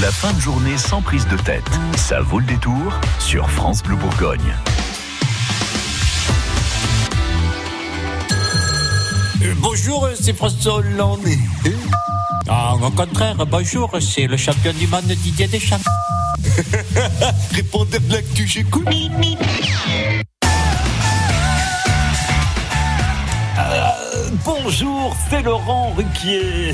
La fin de journée sans prise de tête. Ça vaut le détour sur France Bleu Bourgogne. Euh, bonjour, c'est François Hollande. Ah, au contraire, bonjour, c'est le champion du monde Didier Deschamps. Répondez de l'actu, j'écoute. Bonjour, c'est Laurent Ruquier.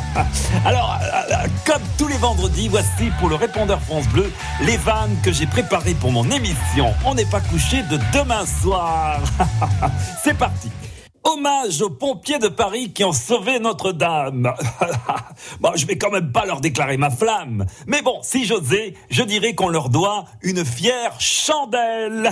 Alors, euh, euh, comme tous les vendredis, voici pour le répondeur France Bleu les vannes que j'ai préparées pour mon émission On n'est pas couché de demain soir. c'est parti. Hommage aux pompiers de Paris qui ont sauvé Notre-Dame. bon, je vais quand même pas leur déclarer ma flamme. Mais bon, si j'osais, je dirais qu'on leur doit une fière chandelle.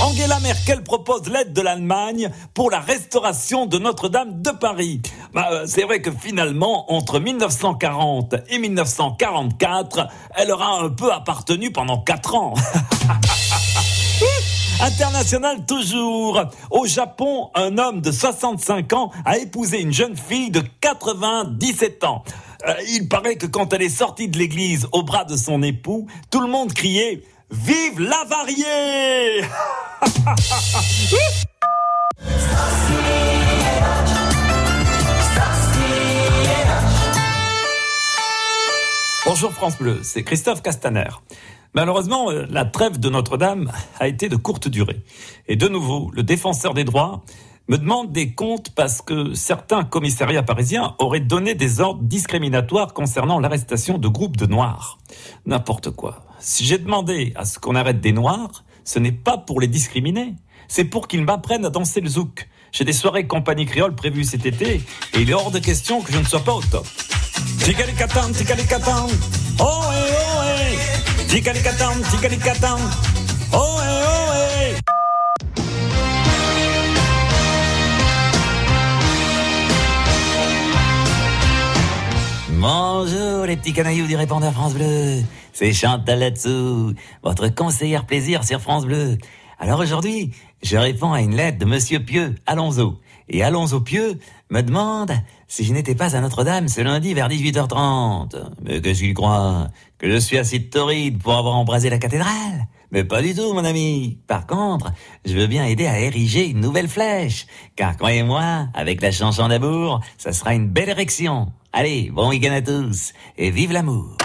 Angela Merkel propose l'aide de l'Allemagne pour la restauration de Notre-Dame de Paris. Bah, euh, c'est vrai que finalement, entre 1940 et 1944, elle aura un peu appartenu pendant quatre ans. International toujours. Au Japon, un homme de 65 ans a épousé une jeune fille de 97 ans. Euh, il paraît que quand elle est sortie de l'église au bras de son époux, tout le monde criait Vive l'avarié Bonjour France Bleu, c'est Christophe Castaner. Malheureusement, euh, la trêve de Notre-Dame a été de courte durée. Et de nouveau, le défenseur des droits me demande des comptes parce que certains commissariats parisiens auraient donné des ordres discriminatoires concernant l'arrestation de groupes de Noirs. N'importe quoi. Si j'ai demandé à ce qu'on arrête des Noirs, ce n'est pas pour les discriminer, c'est pour qu'ils m'apprennent à danser le zouk. J'ai des soirées compagnie créole prévues cet été et il est hors de question que je ne sois pas au top. Oh eh oh eh, oh eh oh eh. Bonjour les petits canailloux du répondeur France Bleu. C'est Chantal là-dessous, votre conseillère plaisir sur France Bleu. Alors aujourd'hui, je réponds à une lettre de Monsieur Pieux, Alonso. Et Alonso Pieux me demande si je n'étais pas à Notre-Dame ce lundi vers 18h30. Mais qu'est-ce qu'il croit Que je suis assez torride pour avoir embrasé la cathédrale? Mais pas du tout, mon ami. Par contre, je veux bien aider à ériger une nouvelle flèche. Car croyez-moi, avec la chanson d'amour, ça sera une belle érection. Allez, bon week-end à tous et vive l'amour